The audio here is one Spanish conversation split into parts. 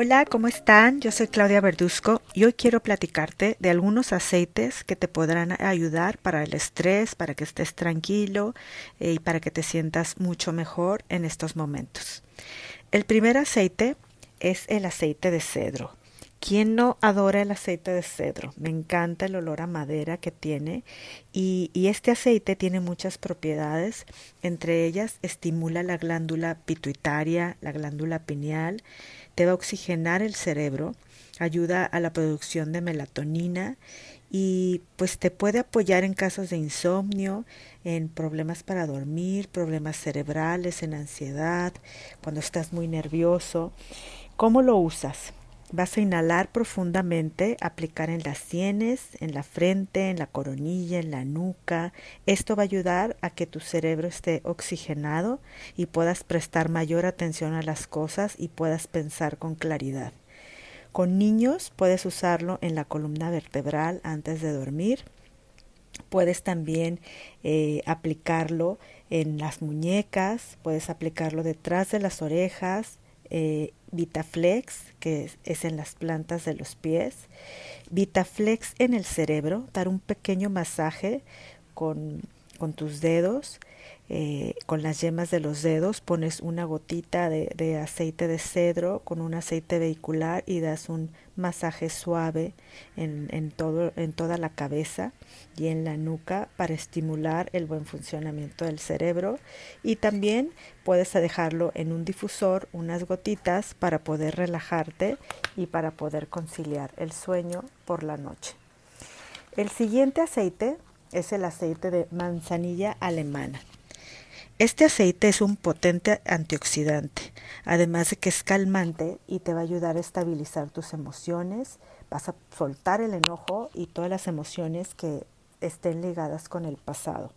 Hola, ¿cómo están? Yo soy Claudia Verduzco y hoy quiero platicarte de algunos aceites que te podrán ayudar para el estrés, para que estés tranquilo eh, y para que te sientas mucho mejor en estos momentos. El primer aceite es el aceite de cedro. ¿Quién no adora el aceite de cedro? Me encanta el olor a madera que tiene y, y, este aceite tiene muchas propiedades, entre ellas estimula la glándula pituitaria, la glándula pineal, te va a oxigenar el cerebro, ayuda a la producción de melatonina y pues te puede apoyar en casos de insomnio, en problemas para dormir, problemas cerebrales, en ansiedad, cuando estás muy nervioso. ¿Cómo lo usas? Vas a inhalar profundamente, aplicar en las sienes, en la frente, en la coronilla, en la nuca. Esto va a ayudar a que tu cerebro esté oxigenado y puedas prestar mayor atención a las cosas y puedas pensar con claridad. Con niños puedes usarlo en la columna vertebral antes de dormir. Puedes también eh, aplicarlo en las muñecas, puedes aplicarlo detrás de las orejas, eh, Vitaflex, que es, en las plantas de los pies, Vitaflex en el cerebro, dar un pequeño masaje con, con tus dedos eh, con las yemas de los dedos pones una gotita de, aceite de cedro con un aceite vehicular y das un masaje suave en, en, todo, en toda la cabeza y en la nuca para estimular el buen funcionamiento del cerebro y también puedes dejarlo en un difusor unas gotitas para poder relajarte y para poder conciliar el sueño por la noche. El siguiente aceite es el aceite de manzanilla alemana. Este aceite es un potente antioxidante, además de que es calmante y te va a ayudar a estabilizar tus emociones, vas a soltar el enojo y todas las emociones que estén ligadas con el pasado.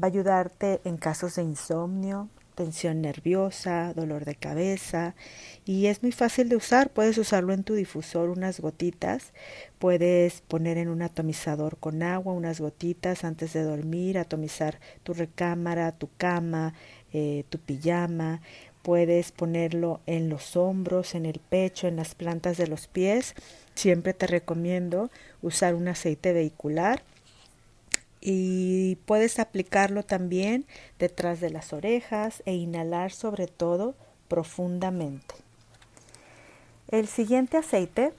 Va a ayudarte en casos de insomnio, tensión nerviosa, dolor de cabeza y es muy fácil de usar. Puedes usarlo en tu difusor unas gotitas, puedes poner en un atomizador con agua unas gotitas antes de dormir, atomizar tu recámara, tu cama, eh, tu pijama. Puedes ponerlo en los hombros, en el pecho, en las plantas de los pies. Siempre te recomiendo usar un aceite vehicular y puedes aplicarlo también detrás de las orejas e inhalar sobre todo profundamente. El siguiente aceite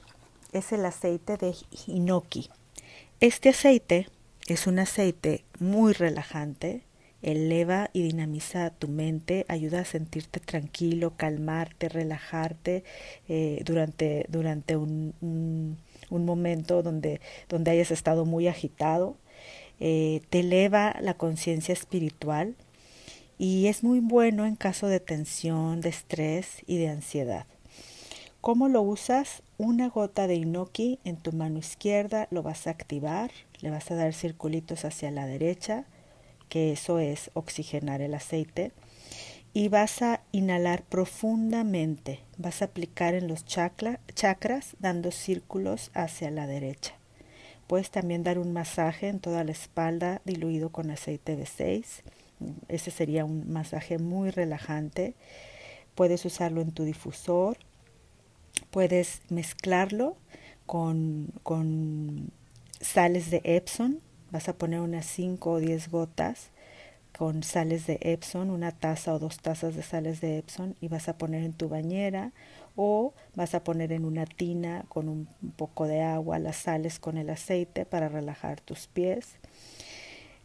es el aceite de hinoki. Este aceite es un aceite muy relajante, eleva y dinamiza tu mente, ayuda a sentirte tranquilo, calmarte, relajarte eh, durante, durante un, un, un momento donde, donde hayas estado muy agitado eh, te eleva la conciencia espiritual y es muy bueno en caso de tensión, de estrés y de ansiedad. ¿Cómo lo usas? Una gota de inoki en tu mano izquierda lo vas a activar, le vas a dar circulitos hacia la derecha, que eso es oxigenar el aceite, y vas a inhalar profundamente, vas a aplicar en los chakras dando círculos hacia la derecha. Puedes también dar un masaje en toda la espalda diluido con aceite de 6. Ese sería un masaje muy relajante. Puedes usarlo en tu difusor. Puedes mezclarlo con, con sales de Epson. Vas a poner unas 5 o 10 gotas con sales de Epson, una taza o dos tazas de sales de Epson y vas a poner en tu bañera o vas a poner en una tina con un poco de agua las sales con el aceite para relajar tus pies.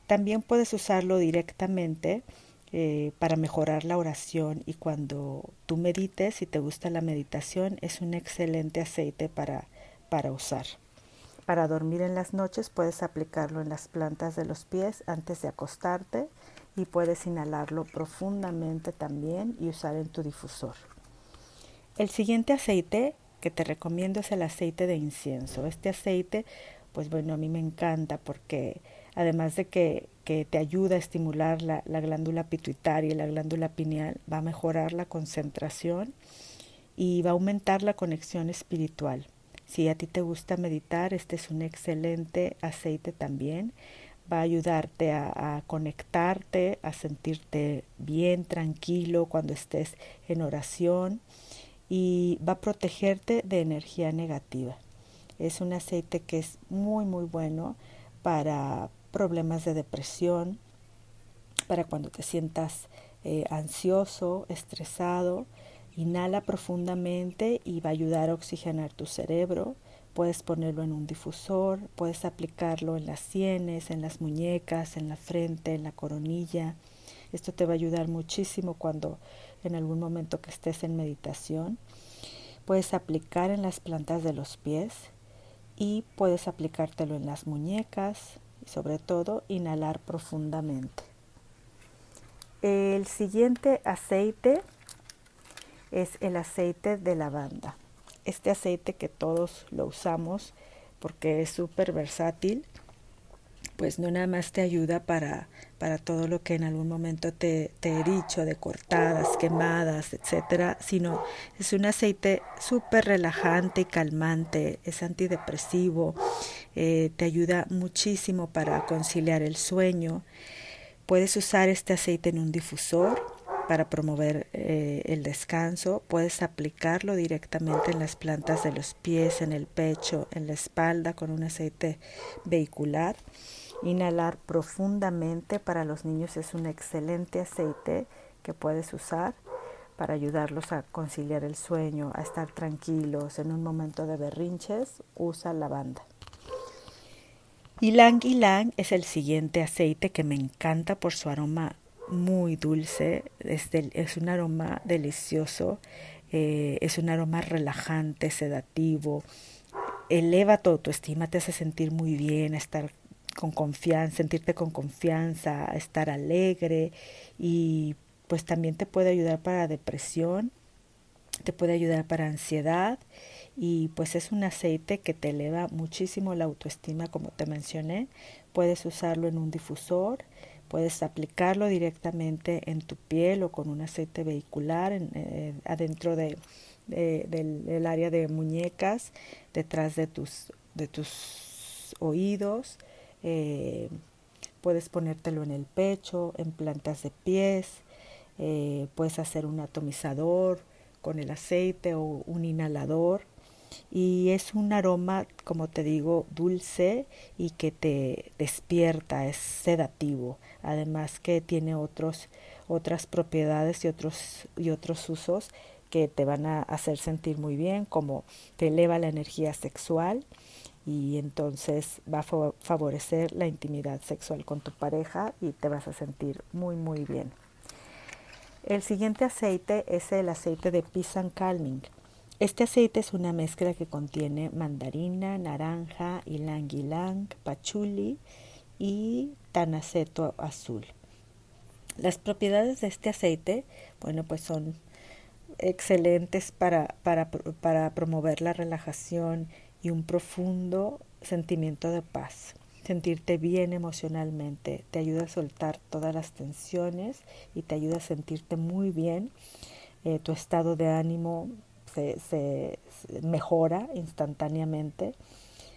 También puedes usarlo directamente eh, para mejorar la oración y cuando tú medites, si te gusta la meditación, es un excelente aceite para, para usar. Para dormir en las noches puedes aplicarlo en las plantas de los pies antes de acostarte y puedes inhalarlo profundamente también y usar en tu difusor. El siguiente aceite que te recomiendo es el aceite de incienso. Este aceite, pues bueno, a mí me encanta porque además de que, que te ayuda a estimular la, la glándula pituitaria y la glándula pineal, va a mejorar la concentración y va a aumentar la conexión espiritual. Si a ti te gusta meditar, este es un excelente aceite también va a ayudarte a, conectarte, a sentirte bien, tranquilo cuando estés en oración y va a protegerte de energía negativa. Es un aceite que es muy muy bueno para problemas de depresión, para cuando te sientas eh, ansioso, estresado. Inhala profundamente y va a ayudar a oxigenar tu cerebro. Puedes ponerlo en un difusor, puedes aplicarlo en las sienes, en las muñecas, en la frente, en la coronilla. Esto te va a ayudar muchísimo cuando en algún momento que estés en meditación. Puedes aplicar en las plantas de los pies y puedes aplicártelo en las muñecas y sobre todo inhalar profundamente. El siguiente aceite es el aceite de lavanda. Este aceite que todos lo usamos porque es súper versátil, pues no nada más te ayuda para, para todo lo que en algún momento te, te he dicho, de cortadas, quemadas, etcétera, sino es un aceite súper relajante y calmante, es antidepresivo, eh, te ayuda muchísimo para conciliar el sueño. Puedes usar este aceite en un difusor para promover eh, el descanso. Puedes aplicarlo directamente en las plantas de los pies, en el pecho, en la espalda con un aceite vehicular. Inhalar profundamente para los niños es un excelente aceite que puedes usar para ayudarlos a conciliar el sueño, a estar tranquilos en un momento de berrinches. Usa lavanda. Ylang Ylang es el siguiente aceite que me encanta por su aroma muy dulce, es, es un aroma delicioso, eh, es un aroma relajante, sedativo, eleva tu autoestima, te hace sentir muy bien, estar con confianza, sentirte con confianza, estar alegre y pues también te puede ayudar para depresión, te puede ayudar para ansiedad y pues es un aceite que te eleva muchísimo la autoestima como te mencioné. Puedes usarlo en un difusor, puedes aplicarlo directamente en tu piel o con un aceite vehicular en, eh, adentro de, del, área de muñecas, detrás de tus, de tus oídos. Eh, puedes ponértelo en el pecho, en plantas de pies, eh, puedes hacer un atomizador con el aceite o un inhalador. Y es un aroma, como te digo, dulce y que te despierta, es sedativo, además que tiene otros, otras propiedades y otros, y otros usos que te van a hacer sentir muy bien, como te eleva la energía sexual y entonces va a favorecer la intimidad sexual con tu pareja y te vas a sentir muy muy bien. El siguiente aceite es el aceite de and Calming. Este aceite es una mezcla que contiene mandarina, naranja, ylang ylang, pachuli y tanaceto azul. Las propiedades de este aceite, bueno, pues son excelentes para, para, para promover la relajación y un profundo sentimiento de paz. Sentirte bien emocionalmente, te ayuda a soltar todas las tensiones y te ayuda a sentirte muy bien. Eh, tu estado de ánimo se, mejora instantáneamente.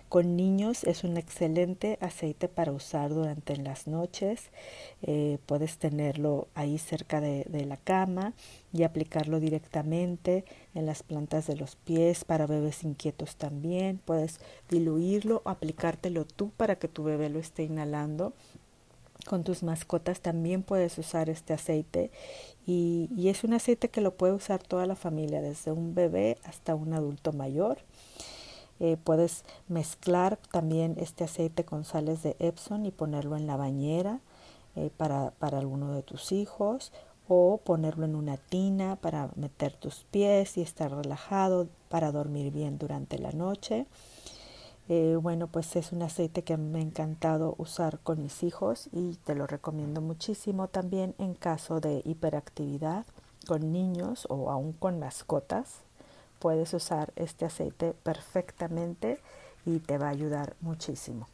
Con niños es un excelente aceite para usar durante las noches. Eh, puedes tenerlo ahí cerca de, la cama y aplicarlo directamente en las plantas de los pies para bebés inquietos también. Puedes diluirlo o aplicártelo tú para que tu bebé lo esté inhalando con tus mascotas también puedes usar este aceite y, es un aceite que lo puede usar toda la familia, desde un bebé hasta un adulto mayor. Eh, puedes mezclar también este aceite con sales de Epsom y ponerlo en la bañera eh, para, para alguno de tus hijos o ponerlo en una tina para meter tus pies y estar relajado para dormir bien durante la noche. Eh, bueno, pues es un aceite que me ha encantado usar con mis hijos y te lo recomiendo muchísimo también en caso de hiperactividad con niños o aún con mascotas. Puedes usar este aceite perfectamente y te va a ayudar muchísimo.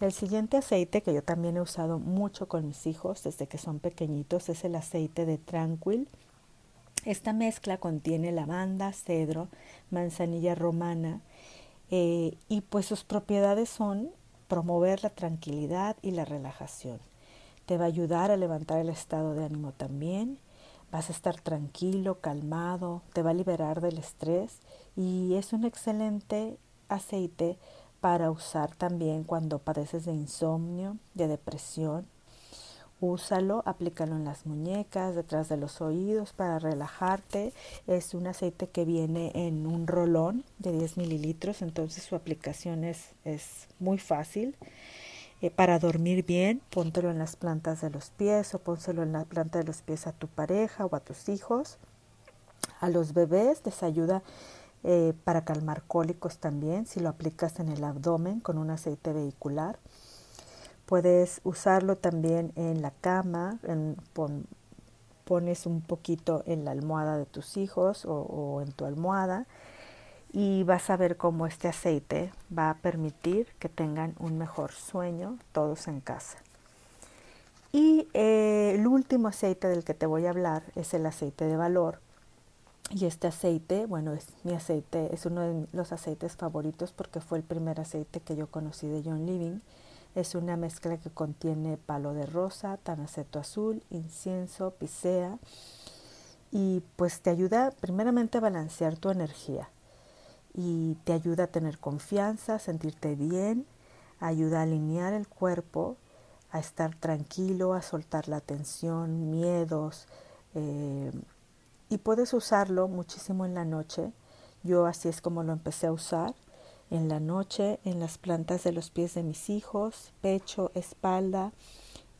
El siguiente aceite que yo también he usado mucho con mis hijos desde que son pequeñitos es el aceite de Tranquil. Esta mezcla contiene lavanda, cedro, manzanilla romana, eh, y pues sus propiedades son promover la tranquilidad y la relajación. Te va a ayudar a levantar el estado de ánimo también, vas a estar tranquilo, calmado, te va a liberar del estrés y es un excelente aceite para usar también cuando padeces de insomnio, de depresión. Úsalo, aplícalo en las muñecas, detrás de los oídos para relajarte. Es un aceite que viene en un rolón de 10 mililitros, entonces su aplicación es, es muy fácil. Eh, para dormir bien, póntelo en las plantas de los pies o pónselo en la planta de los pies a tu pareja o a tus hijos. A los bebés les ayuda eh, para calmar cólicos también si lo aplicas en el abdomen con un aceite vehicular. Puedes usarlo también en la cama, pones un poquito en la almohada de tus hijos o en tu almohada y vas a ver cómo este aceite va a permitir que tengan un mejor sueño todos en casa. Y eh, el último aceite del que te voy a hablar es el aceite de valor. Y este aceite, bueno, es mi aceite, es uno de los aceites favoritos porque fue el primer aceite que yo conocí de John Living. Es una mezcla que contiene palo de rosa, tanaceto azul, incienso, pisea y pues te ayuda primeramente a balancear tu energía y te ayuda a tener confianza, a sentirte bien, ayuda a alinear el cuerpo, a estar tranquilo, a soltar la tensión, miedos. Eh, y puedes usarlo muchísimo en la noche. Yo así es como lo empecé a usar. En la noche, en las plantas de los pies de mis hijos, pecho, espalda,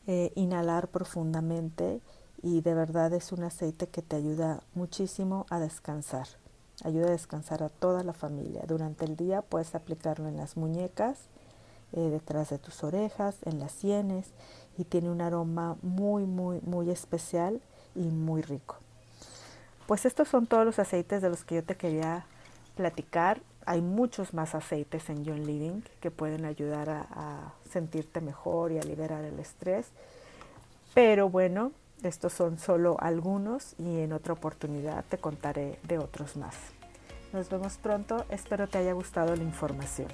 eh, inhalar profundamente y de verdad es un aceite que te ayuda muchísimo a descansar. Ayuda a descansar a toda la familia. Durante el día puedes aplicarlo en las muñecas, eh, detrás de tus orejas, en las sienes y tiene un aroma muy, muy, muy especial y muy rico. Pues estos son todos los aceites de los que yo te quería platicar. Hay muchos más aceites en John Living que pueden ayudar a, a sentirte mejor y a liberar el estrés. Pero bueno, estos son solo algunos y en otra oportunidad te contaré de otros más. Nos vemos pronto, espero te haya gustado la información.